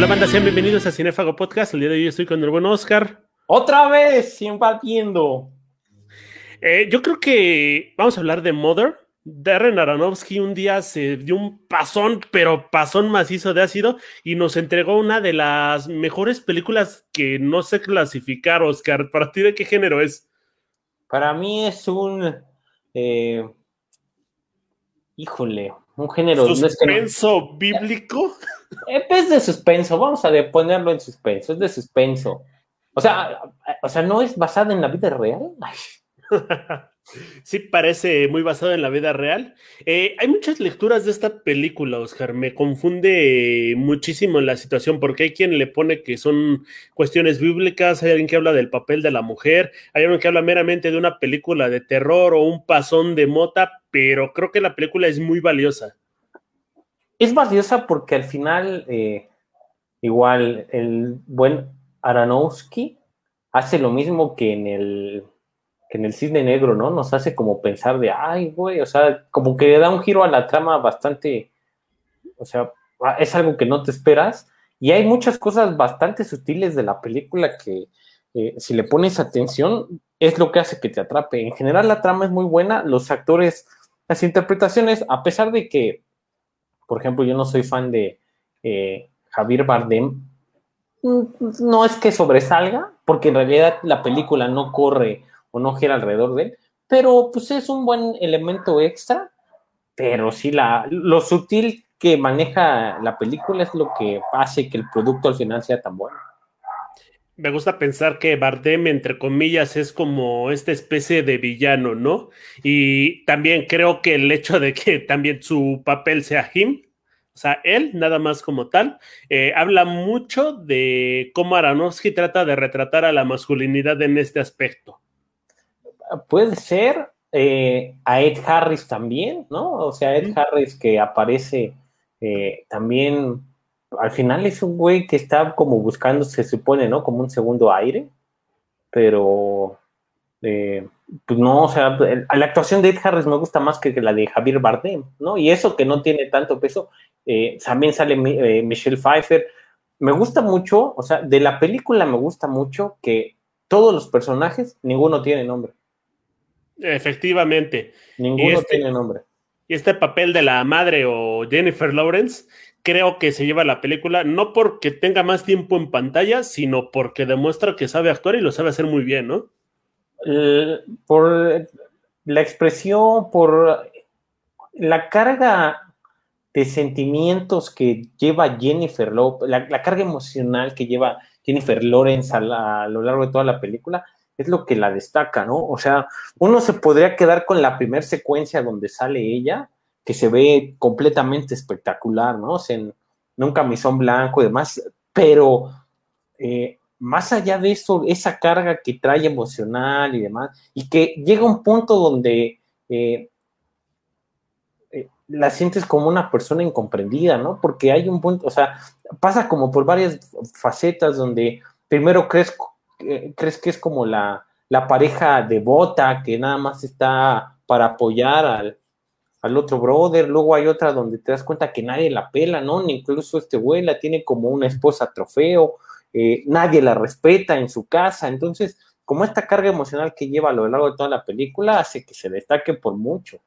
Hola, banda, sean bienvenidos a Cinefago Podcast. El día de hoy estoy con el buen Oscar. Otra vez, invadiendo. Eh, yo creo que vamos a hablar de Mother. Darren Aronofsky un día se dio un pasón, pero pasón macizo de ácido y nos entregó una de las mejores películas que no sé clasificar, Oscar. ¿Para ti de qué género es? Para mí es un. eh, híjole, un género. no es que no- ¿Suspenso bíblico? Es de suspenso, vamos a ponerlo en suspenso, es de suspenso. O sea, o sea, no es basada en la vida real. Sí, parece muy basado en la vida real. Eh, hay muchas lecturas de esta película, Oscar. Me confunde muchísimo la situación porque hay quien le pone que son cuestiones bíblicas, hay alguien que habla del papel de la mujer, hay alguien que habla meramente de una película de terror o un pasón de mota, pero creo que la película es muy valiosa. Es valiosa porque al final, eh, igual, el buen Aronofsky hace lo mismo que en el que en el Cisne Negro, ¿no? Nos hace como pensar de, ay, güey, o sea, como que le da un giro a la trama bastante, o sea, es algo que no te esperas. Y hay muchas cosas bastante sutiles de la película que, eh, si le pones atención, es lo que hace que te atrape. En general, la trama es muy buena, los actores, las interpretaciones, a pesar de que, por ejemplo, yo no soy fan de eh, Javier Bardem, no es que sobresalga, porque en realidad la película no corre o no gira alrededor de él, pero pues es un buen elemento extra, pero sí la, lo sutil que maneja la película es lo que hace que el producto al final sea tan bueno. Me gusta pensar que Bardem, entre comillas, es como esta especie de villano, ¿no? Y también creo que el hecho de que también su papel sea him, o sea, él, nada más como tal, eh, habla mucho de cómo Aronofsky trata de retratar a la masculinidad en este aspecto. Puede ser eh, a Ed Harris también, ¿no? O sea, Ed Harris que aparece eh, también, al final es un güey que está como buscando, se supone, ¿no? Como un segundo aire, pero, eh, pues no, o sea, la actuación de Ed Harris me gusta más que la de Javier Bardem, ¿no? Y eso que no tiene tanto peso, eh, también sale eh, Michelle Pfeiffer. Me gusta mucho, o sea, de la película me gusta mucho que todos los personajes, ninguno tiene nombre. Efectivamente. Ninguno este- tiene nombre. Y este papel de la madre o Jennifer Lawrence, creo que se lleva la película no porque tenga más tiempo en pantalla, sino porque demuestra que sabe actuar y lo sabe hacer muy bien, ¿no? L- por la expresión, por la carga de sentimientos que lleva Jennifer Lawrence, la, carga emocional que lleva Jennifer Lawrence a, a lo largo de toda la película, es lo que la destaca, ¿no? O sea, uno se podría quedar con la primera secuencia donde sale ella, que se ve completamente espectacular, ¿no? En, un camisón blanco y demás, pero eh, más allá de eso, esa carga que trae emocional y demás, y que llega un punto donde eh, eh, la sientes como una persona incomprendida, ¿no? Porque hay un punto, o sea, pasa como por varias facetas donde primero crees, crees que es como la, la pareja devota que nada más está para apoyar al, al otro brother, luego hay otra donde te das cuenta que nadie la pela, ¿no? Ni incluso este güey la tiene como una esposa trofeo, eh, nadie la respeta en su casa, entonces como esta carga emocional que lleva a lo largo de toda la película hace que se destaque por mucho.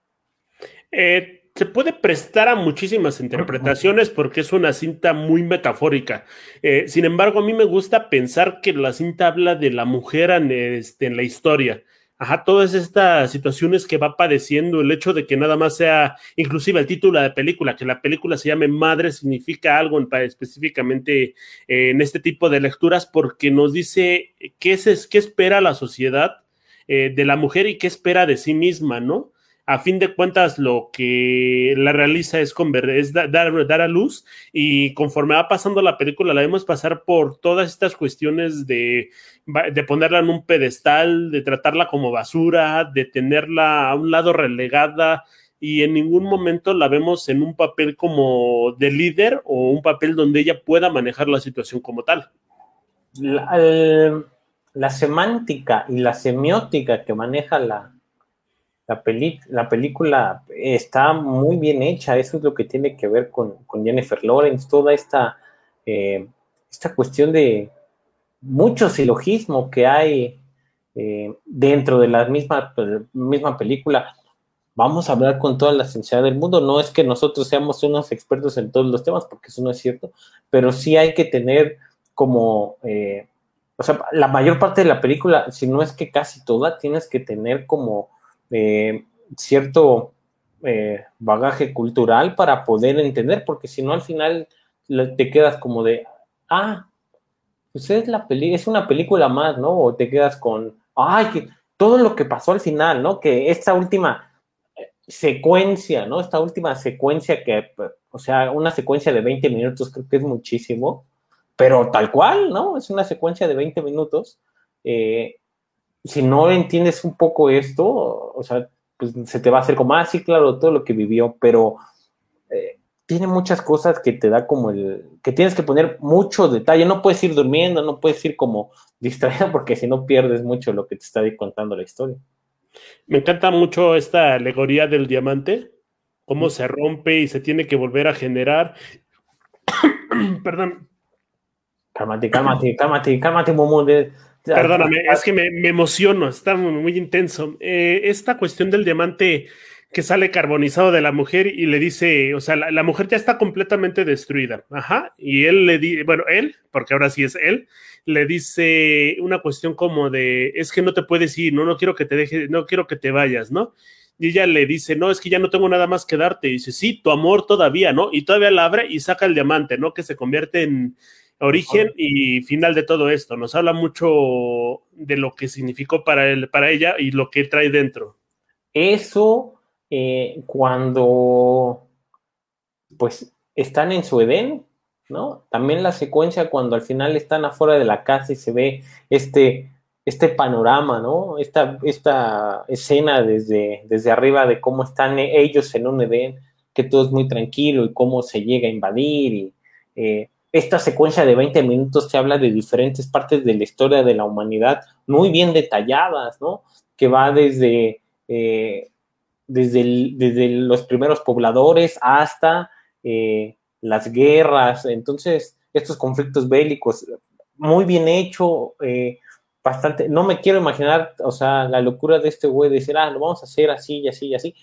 Eh, se puede prestar a muchísimas interpretaciones porque es una cinta muy metafórica. Eh, sin embargo, a mí me gusta pensar que la cinta habla de la mujer en, este, en la historia. Ajá, todas estas situaciones que va padeciendo, el hecho de que nada más sea, inclusive el título de la película, que la película se llame Madre, significa algo en, específicamente eh, en este tipo de lecturas, porque nos dice qué, es, qué espera la sociedad eh, de la mujer y qué espera de sí misma, ¿no? A fin de cuentas lo que la realiza es, es dar, dar, a luz y conforme va pasando la película la vemos pasar por todas estas cuestiones de, de ponerla en un pedestal, de tratarla como basura, de tenerla a un lado relegada y en ningún momento la vemos en un papel como de líder o un papel donde ella pueda manejar la situación como tal. La, el, la semántica y la semiótica que maneja la, la, peli la, película está muy bien hecha, eso es lo que tiene que ver con, con Jennifer Lawrence, toda esta, eh, esta cuestión de mucho silogismo que hay eh, dentro de la misma, misma película. Vamos a hablar con toda la sinceridad del mundo. No es que nosotros seamos unos expertos en todos los temas, porque eso no es cierto, pero sí hay que tener como, eh, o sea, la mayor parte de la película, si no es que casi toda, tienes que tener como eh, cierto bagaje cultural para poder entender, porque si no al final te quedas como de, ah, pues es, la peli es una película más, ¿no? O te quedas con, ay, que todo lo que pasó al final, ¿no? Que esta última eh, secuencia, ¿no? Esta última secuencia que, o sea, una secuencia de 20 minutos creo que es muchísimo, pero tal cual, ¿no? Es una secuencia de 20 minutos. Eh, si no entiendes un poco esto, o sea, pues se te va a hacer como, ah, sí, claro, todo lo que vivió, pero eh, tiene muchas cosas que te da como el, que tienes que poner mucho detalle, no puedes ir durmiendo, no puedes ir como distraído porque si no pierdes mucho lo que te está contando la historia. Me encanta mucho esta alegoría del diamante, cómo se rompe y se tiene que volver a generar. Perdón. Cálmate, cálmate, cálmate, cálmate, Momo. Perdóname, es que me, emociono, está muy, intenso. Eh, esta cuestión del diamante que sale carbonizado de la mujer y le dice, o sea, la, mujer ya está completamente destruida, ajá, y él le dice, bueno, él, porque ahora sí es él, le dice una cuestión como de, es que no te puedes ir, no, no quiero que te dejes, no quiero que te vayas, ¿no? Y ella le dice, no, es que ya no tengo nada más que darte. Y dice, sí, tu amor todavía, ¿no? Y todavía la abre y saca el diamante, ¿no? Que se convierte en origen y final de todo esto. Nos habla mucho de lo que significó para él, para ella y lo que trae dentro. Eso eh, cuando pues están en su Edén, ¿no? También la secuencia cuando al final están afuera de la casa y se ve este, este panorama, ¿no? Esta, esta escena desde, desde arriba de cómo están ellos en un Edén, que todo es muy tranquilo y cómo se llega a invadir y eh, esta secuencia de 20 minutos te habla de diferentes partes de la historia de la humanidad muy bien detalladas, ¿no? Que va desde eh, desde, desde los primeros pobladores hasta eh, las guerras, entonces estos conflictos bélicos, muy bien hecho, eh, bastante, no me quiero imaginar, o sea, la locura de este güey de decir, ah, lo vamos a hacer así y así y así.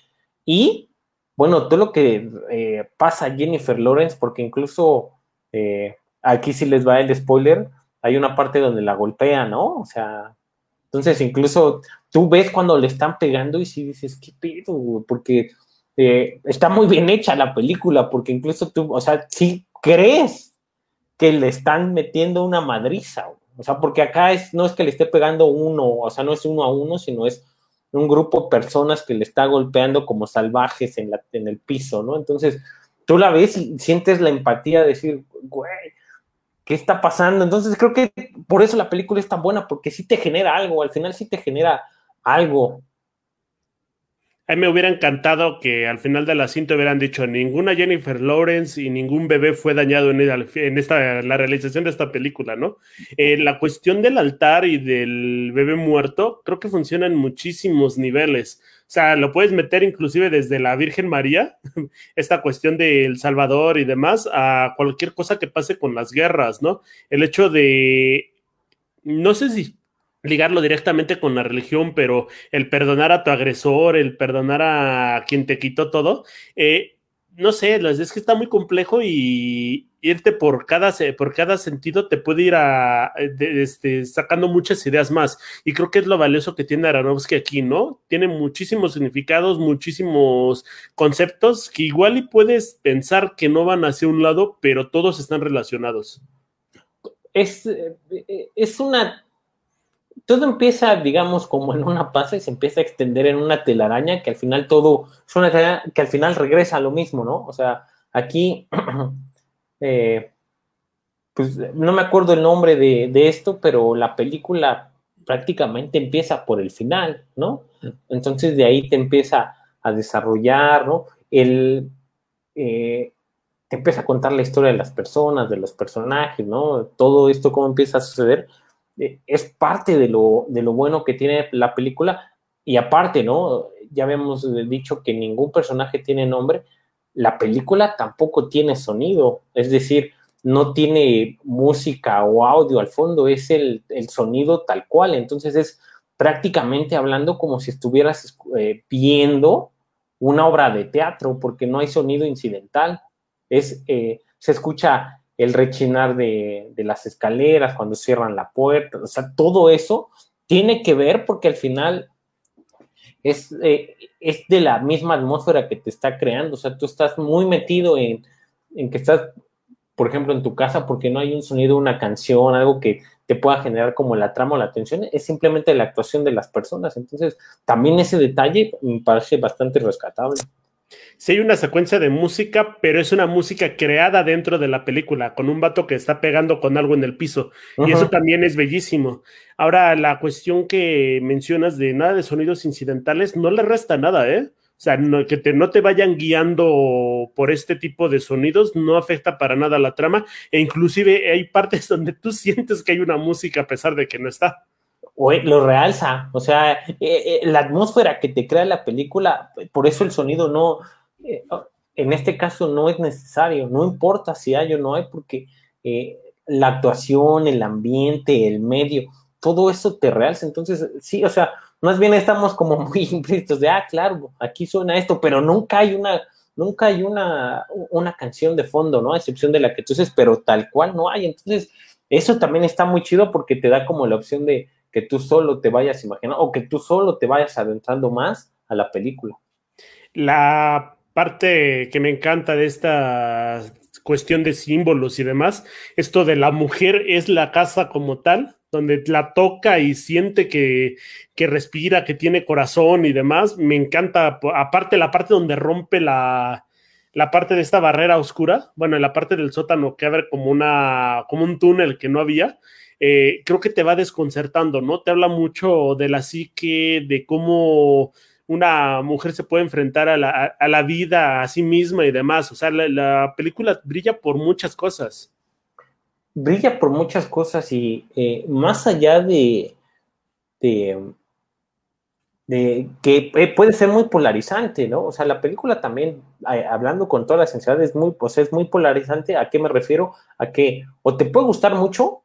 Y, bueno, todo lo que pasa a Jennifer Lawrence, porque incluso aquí sí les va el spoiler, hay una parte donde la golpea, ¿no? O sea, entonces, incluso tú ves cuando le están pegando y sí dices, ¿qué pedo? Porque eh, está muy bien hecha la película, porque incluso tú, o sea, sí crees que le están metiendo una madriza, o sea, porque acá es, no es que le esté pegando uno, o sea, no es uno a uno, sino es un grupo de personas que le está golpeando como salvajes en, la, en el piso, ¿no? Entonces, tú la ves y sientes la empatía de decir, güey, ¿qué está pasando? Entonces creo que por eso la película es tan buena, porque sí te genera algo, al final sí te genera algo. A mí me hubiera encantado que al final de la cinta hubieran dicho ninguna Jennifer Lawrence y ningún bebé fue dañado en, esta, la realización de esta película, ¿no? Eh, la cuestión del altar y del bebé muerto creo que funciona en muchísimos niveles. O sea, lo puedes meter inclusive desde la Virgen María, esta cuestión del Salvador y demás, a cualquier cosa que pase con las guerras, ¿no? El hecho de, no sé si ligarlo directamente con la religión, pero el perdonar a tu agresor, el perdonar a quien te quitó todo, eh, no sé, es que está muy complejo y irte por cada, por cada sentido te puede ir a, este, sacando muchas ideas más. Y creo que es lo valioso que tiene Aronofsky aquí, ¿no? Tiene muchísimos significados, muchísimos conceptos que igual y puedes pensar que no van hacia un lado, pero todos están relacionados. Es, eh, es una todo empieza, digamos, como en una pasa y se empieza a extender en una telaraña que al final todo, es una telaraña que al final regresa a lo mismo, ¿no? O sea, aquí, eh, pues no me acuerdo el nombre de, esto, pero la película prácticamente empieza por el final, ¿no? Entonces de ahí te empieza a desarrollar, ¿no? El, eh, te empieza a contar la historia de las personas, de los personajes, ¿no? Todo esto, cómo empieza a suceder es parte de lo, de lo bueno que tiene la película. Y aparte, ¿no? Ya habíamos dicho que ningún personaje tiene nombre. La película tampoco tiene sonido. Es decir, no tiene música o audio al fondo, es el, sonido tal cual. Entonces es prácticamente hablando como si estuvieras eh, viendo una obra de teatro, porque no hay sonido incidental. Es, eh, se escucha el rechinar de, de, las escaleras cuando cierran la puerta, o sea, todo eso tiene que ver porque al final es, eh, es de la misma atmósfera que te está creando, o sea, tú estás muy metido en, en que estás por ejemplo, en tu casa porque no hay un sonido, una canción, algo que te pueda generar como la trama o la atención, es simplemente la actuación de las personas. Entonces, también ese detalle me parece bastante rescatable. Sí hay una secuencia de música, pero es una música creada dentro de la película, con un vato que está pegando con algo en el piso. Y eso también es bellísimo. Ahora, la cuestión que mencionas de nada de sonidos incidentales no le resta nada, ¿eh? O sea, que te, no te vayan guiando por este tipo de sonidos no afecta para nada la trama e inclusive hay partes donde tú sientes que hay una música a pesar de que no está. O lo realza, o sea, eh, eh, la atmósfera que te crea la película, por eso el sonido no, eh, en este caso no es necesario, no importa si hay o no hay, porque la actuación, el ambiente, el medio, todo eso te realza. Entonces, sí, o sea, más bien estamos como muy implícitos de, ah, claro, aquí suena esto, pero nunca hay una, nunca hay una, una canción de fondo, ¿no? A excepción de la que tú dices, pero tal cual no hay. Entonces, eso también está muy chido porque te da como la opción de que tú solo te vayas imaginando o que tú solo te vayas adentrando más a la película. La parte que me encanta de esta cuestión de símbolos y demás, esto de la mujer es la casa como tal, donde la toca y siente que, respira, que tiene corazón y demás. Me encanta, aparte la parte donde rompe la, la parte de esta barrera oscura, bueno, en la parte del sótano que abre como, una, como un túnel que no había, eh, creo que te va desconcertando, ¿no? Te habla mucho de la psique, de cómo una mujer se puede enfrentar a la, vida, a sí misma y demás. O sea, la película brilla por muchas cosas brilla por muchas cosas y eh, más allá de, de, que eh, puede ser muy polarizante, ¿no? O sea, la película también, hablando con toda la sensibilidad, es muy, pues es muy polarizante. ¿A qué me refiero? A que o te puede gustar mucho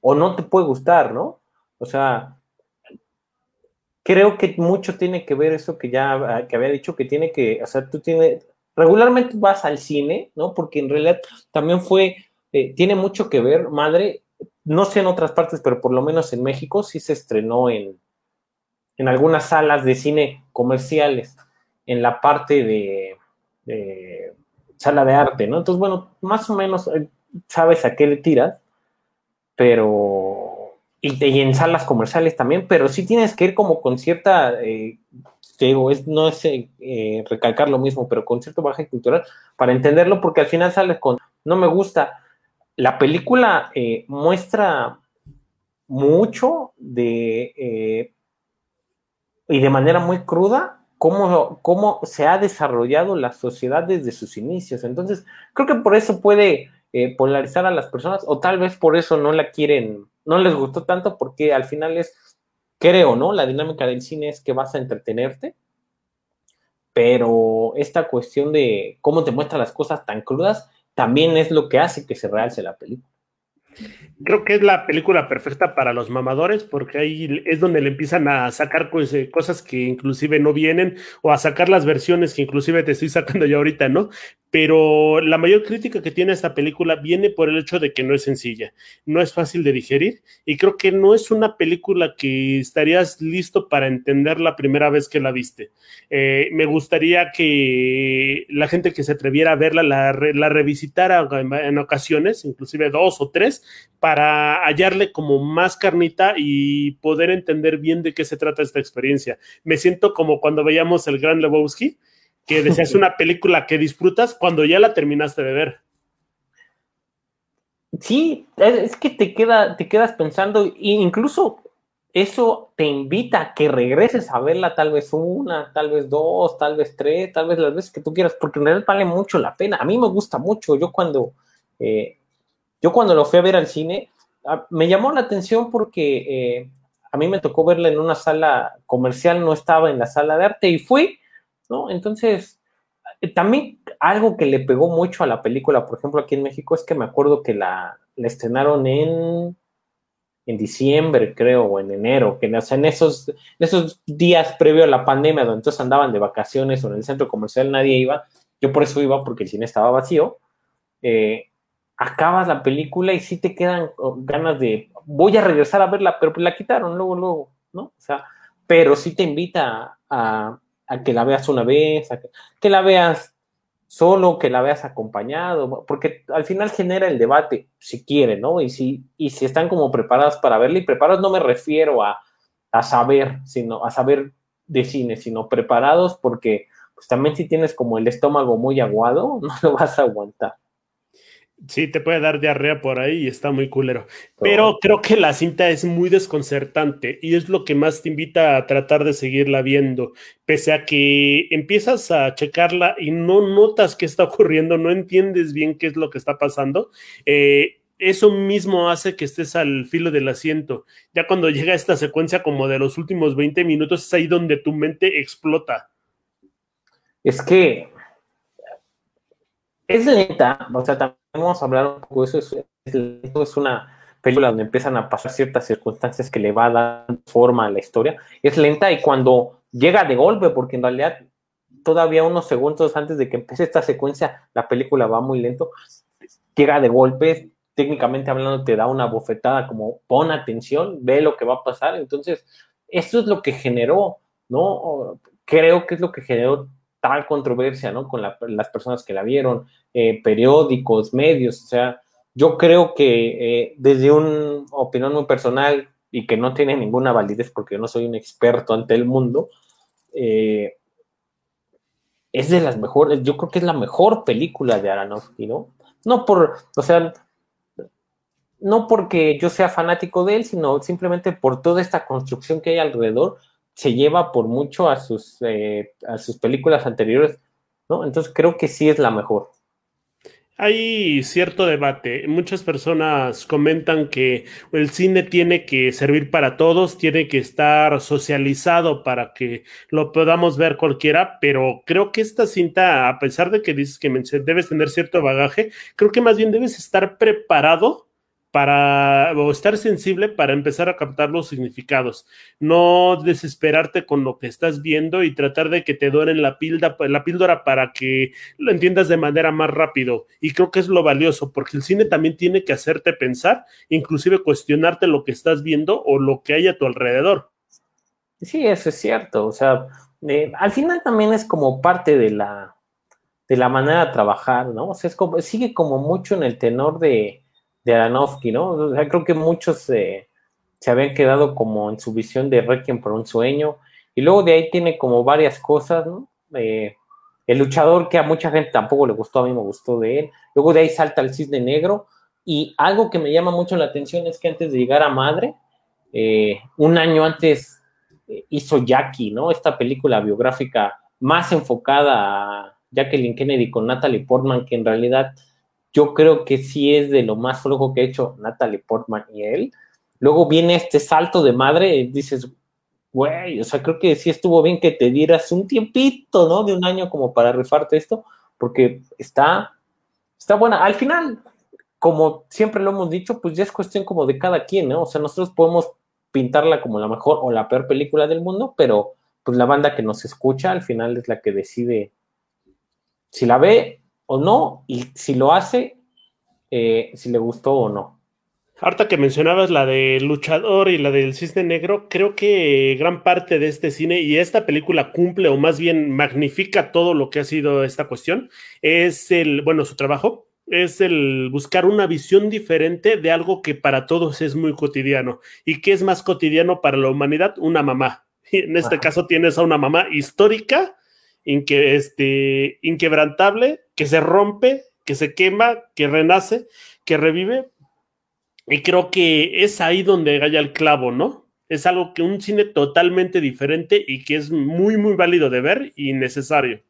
o no te puede gustar, ¿no? O sea, creo que mucho tiene que ver eso que ya que había dicho, que tiene que, o sea, tú tienes, regularmente vas al cine, ¿no? Porque en realidad también fue eh, tiene mucho que ver, madre, no sé en otras partes, pero por lo menos en México sí se estrenó en, en algunas salas de cine comerciales, en la parte de, sala de arte, ¿no? Entonces, bueno, más o menos eh, sabes a qué le tiras, pero, y, en salas comerciales también, pero sí tienes que ir como con cierta, eh, digo, es, no es recalcar lo mismo, pero con cierto baje cultural para entenderlo, porque al final sales con, no me gusta, la película eh, muestra mucho de eh, y de manera muy cruda cómo, cómo, se ha desarrollado la sociedad desde sus inicios. Entonces, creo que por eso puede eh, polarizar a las personas, o tal vez por eso no la quieren, no les gustó tanto, porque al final es, creo, ¿no? La dinámica del cine es que vas a entretenerte, pero esta cuestión de cómo te muestra las cosas tan crudas también es lo que hace que se realce la película. Creo que es la película perfecta para los mamadores porque ahí es donde le empiezan a sacar eh, cosas que inclusive no vienen o a sacar las versiones que inclusive te estoy sacando yo ahorita, ¿no? Pero la mayor crítica que tiene esta película viene por el hecho de que no es sencilla, no es fácil de digerir y creo que no es una película que estarías listo para entender la primera vez que la viste. Eh, me gustaría que la gente que se atreviera a verla la, la revisitara en ocasiones, inclusive dos o tres, para hallarle como más carnita y poder entender bien de qué se trata esta experiencia. Me siento como cuando veíamos el Gran Lebowski, que decías una película que disfrutas cuando ya la terminaste de ver. Sí, es que te, queda, te quedas pensando, e incluso eso te invita a que regreses a verla tal vez una, tal vez dos, tal vez tres, tal vez las veces que tú quieras, porque en realidad vale mucho la pena. A mí me gusta mucho. Yo cuando eh, yo cuando lo fui a ver al cine, ah, me llamó la atención porque eh, a mí me tocó verla en una sala comercial, no estaba en la sala de arte y fui, ¿no? Entonces, también algo que le pegó mucho a la película, por ejemplo, aquí en México, es que me acuerdo que la, estrenaron en, en diciembre, creo, o en enero, que en esos, esos días previo a la pandemia, donde entonces andaban de vacaciones o en el centro comercial nadie iba, yo por eso iba, porque el cine estaba vacío, eh, acabas la película y sí te quedan ganas de, voy a regresar a verla, pero pues la quitaron luego, luego, ¿no? O sea, pero sí te invita a, que la veas una vez, a que, la veas solo, que la veas acompañado, porque al final genera el debate, si quieren, ¿no? Y si, y si están como preparadas para verla, y preparados no me refiero a, a saber, sino a saber de cine, sino preparados porque pues también si tienes como el estómago muy aguado, no lo vas a aguantar. Sí, te puede dar diarrea por ahí y está muy culero. Pero creo que la cinta es muy desconcertante y es lo que más te invita a tratar de seguirla viendo. Pese a que empiezas a checarla y no notas qué está ocurriendo, no entiendes bien qué es lo que está pasando. Eh, eso mismo hace que estés al filo del asiento. Ya cuando llega esta secuencia como de los últimos 20 minutos, es ahí donde tu mente explota. Es que es lenta, o sea, también vamos a hablar un poco de eso, es, es, una película donde empiezan a pasar ciertas circunstancias que le va a dar forma a la historia. Es lenta y cuando llega de golpe, porque en realidad todavía unos segundos antes de que empiece esta secuencia, la película va muy lento, llega de golpe, técnicamente hablando te da una bofetada como pon atención, ve lo que va a pasar. Entonces, esto es lo que generó, ¿no? Creo que es lo que generó tal controversia, ¿no? Con las personas que la vieron, eh, periódicos, medios, o sea, yo creo que eh, desde una opinión muy personal y que no tiene ninguna validez porque yo no soy un experto ante el mundo, eh, es de las mejores, yo creo que es la mejor película de Aronofsky, ¿no? No por, o sea, no porque yo sea fanático de él, sino simplemente por toda esta construcción que hay alrededor se lleva por mucho a sus, eh, a sus películas anteriores, ¿no? Entonces creo que sí es la mejor. Hay cierto debate. Muchas personas comentan que el cine tiene que servir para todos, tiene que estar socializado para que lo podamos ver cualquiera, pero creo que esta cinta, a pesar de que dices que debes tener cierto bagaje, creo que más bien debes estar preparado para o estar sensible para empezar a captar los significados, no desesperarte con lo que estás viendo y tratar de que te doren la, pilda, la píldora para que lo entiendas de manera más rápido. Y creo que es lo valioso, porque el cine también tiene que hacerte pensar, inclusive cuestionarte lo que estás viendo o lo que hay a tu alrededor. Sí, eso es cierto. O sea, eh, al final también es como parte de la, de la manera de trabajar, ¿no? O sea, es como, sigue como mucho en el tenor de de Aronofsky, ¿no? O sea, creo que muchos se habían quedado como en su visión de Requiem por un sueño, y luego de ahí tiene como varias cosas, ¿no? Eh, el luchador que a mucha gente tampoco le gustó, a mí me gustó de él, luego de ahí salta el cisne negro, y algo que me llama mucho la atención es que antes de llegar a Madre, eh, un año antes eh, hizo Jackie, ¿no? Esta película biográfica más enfocada a Jacqueline Kennedy con Natalie Portman, que en realidad yo creo que sí es de lo más flojo que ha hecho Natalie Portman y él. Luego viene este salto de madre, y dices, güey, o sea, creo que sí estuvo bien que te dieras un tiempito, ¿no? De un año como para rifarte esto, porque está, está buena. Al final, como siempre lo hemos dicho, pues ya es cuestión como de cada quien, ¿no? O sea, nosotros podemos pintarla como la mejor o la peor película del mundo, pero pues la banda que nos escucha al final es la que decide si la ve o no, y si lo hace, eh, si le gustó o no. Harta que mencionabas la de Luchador y la del Cisne Negro, creo que gran parte de este cine y esta película cumple o más bien magnifica todo lo que ha sido esta cuestión, es el, bueno, su trabajo, es el buscar una visión diferente de algo que para todos es muy cotidiano. ¿Y que es más cotidiano para la humanidad? Una mamá. en este caso tienes a una mamá histórica inque, este, inquebrantable, que se rompe, que se quema, que renace, que revive. Y creo que es ahí donde galla el clavo, ¿no? Es algo que un cine totalmente diferente y que es muy, muy válido de ver y necesario.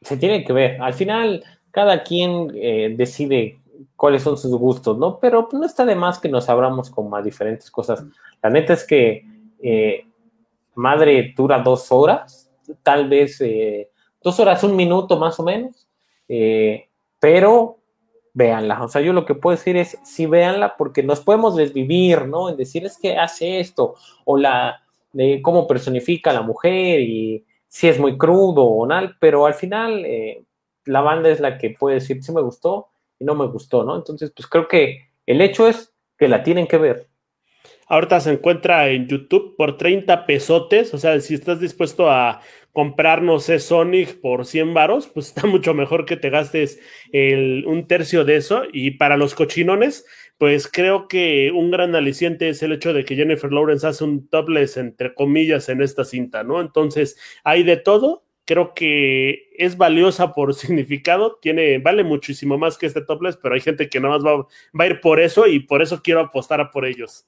Se tiene que ver. Al final, cada quien eh, decide cuáles son sus gustos, ¿no? Pero no está de más que nos abramos con más diferentes cosas. La neta es que eh, Madre dura dos horas tal vez eh, dos horas, un minuto más o menos, eh, pero véanla. O sea, yo lo que puedo decir es, sí, véanla, porque nos podemos desvivir, ¿no? En decir, es que hace esto, o la de cómo personifica a la mujer, y si es muy crudo o no, pero al final eh, la banda es la que puede decir, sí me gustó y no me gustó, ¿no? Entonces, pues creo que el hecho es que la tienen que ver. Ahorita se encuentra en YouTube por 30 pesotes, o sea, si estás dispuesto a comprar, no sé, Sonic por 100 varos, pues está mucho mejor que te gastes un tercio de eso. Y para los cochinones, pues creo que un gran aliciente es el hecho de que Jennifer Lawrence hace un topless, entre comillas, en esta cinta, ¿no? Entonces, hay de todo. Creo que es valiosa por significado, tiene, vale muchísimo más que este topless, pero hay gente que nada más va, va a ir por eso y por eso quiero apostar a por ellos.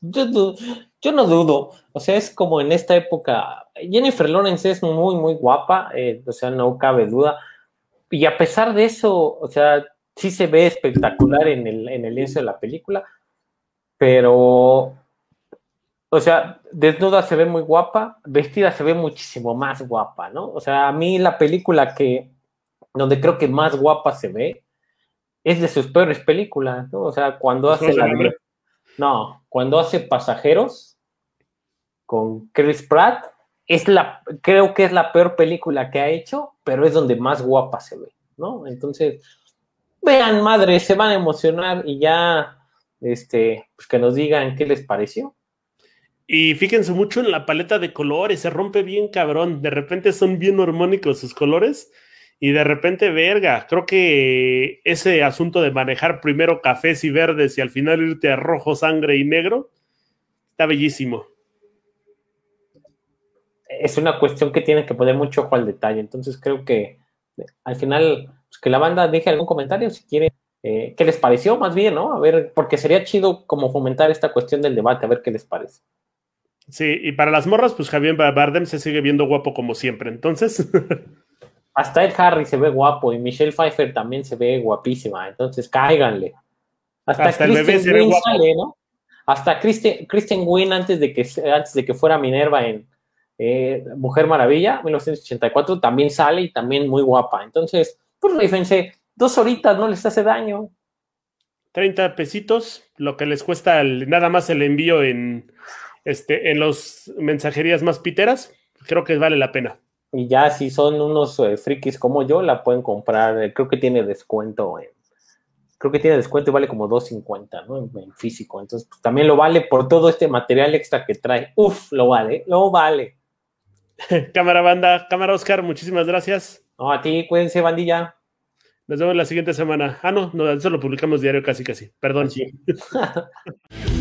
Yo, yo, no dudo, o sea, es como en esta época, Jennifer Lawrence es muy, muy guapa, eh, o sea, no cabe duda, y a pesar de eso, o sea, sí se ve espectacular en el, en el lienzo de la película, pero, o sea, desnuda se ve muy guapa, vestida se ve muchísimo más guapa, ¿no? O sea, a mí la película que, donde creo que más guapa se ve, es de sus peores películas, ¿no? O sea, cuando hace la... No, cuando hace Pasajeros con Chris Pratt, es la, creo que es la peor película que ha hecho, pero es donde más guapa se ve, ¿no? Entonces, vean, madre, se van a emocionar y ya, este, pues que nos digan qué les pareció. Y fíjense mucho en la paleta de colores, se rompe bien cabrón, de repente son bien armónicos sus colores y de repente, verga, creo que ese asunto de manejar primero cafés y verdes y al final irte a rojo, sangre y negro, está bellísimo. Es una cuestión que tiene que poner mucho ojo al detalle, entonces creo que al final, pues, que la banda deje algún comentario si quiere, eh, qué les pareció más bien, ¿no? A ver, porque sería chido como fomentar esta cuestión del debate, a ver qué les parece. Sí, y para las morras, pues Javier Bardem se sigue viendo guapo como siempre, entonces... hasta Ed Harry se ve guapo y Michelle Pfeiffer también se ve guapísima, entonces cáiganle. Hasta, el bebé se ve guapo. Sale, ¿no? Hasta Kristen, Kristen Wynn antes de que antes de que fuera Minerva en eh, Mujer Maravilla, 1984, también sale y también muy guapa. Entonces, pues fíjense, dos horitas no les hace daño. 30 pesitos, lo que les cuesta nada más el envío en, este, en los mensajerías más piteras, creo que vale la pena. Y ya si son unos eh, frikis como yo, la pueden comprar. Eh, creo que tiene descuento. creo que tiene descuento y vale como 2.50, ¿no? En, físico. Entonces, pues, también lo vale por todo este material extra que trae. Uf, lo vale, lo vale. cámara banda, cámara Oscar, muchísimas gracias. No, a ti, cuídense, bandilla. Nos vemos la siguiente semana. Ah, no, no, eso lo publicamos diario casi, casi. Perdón.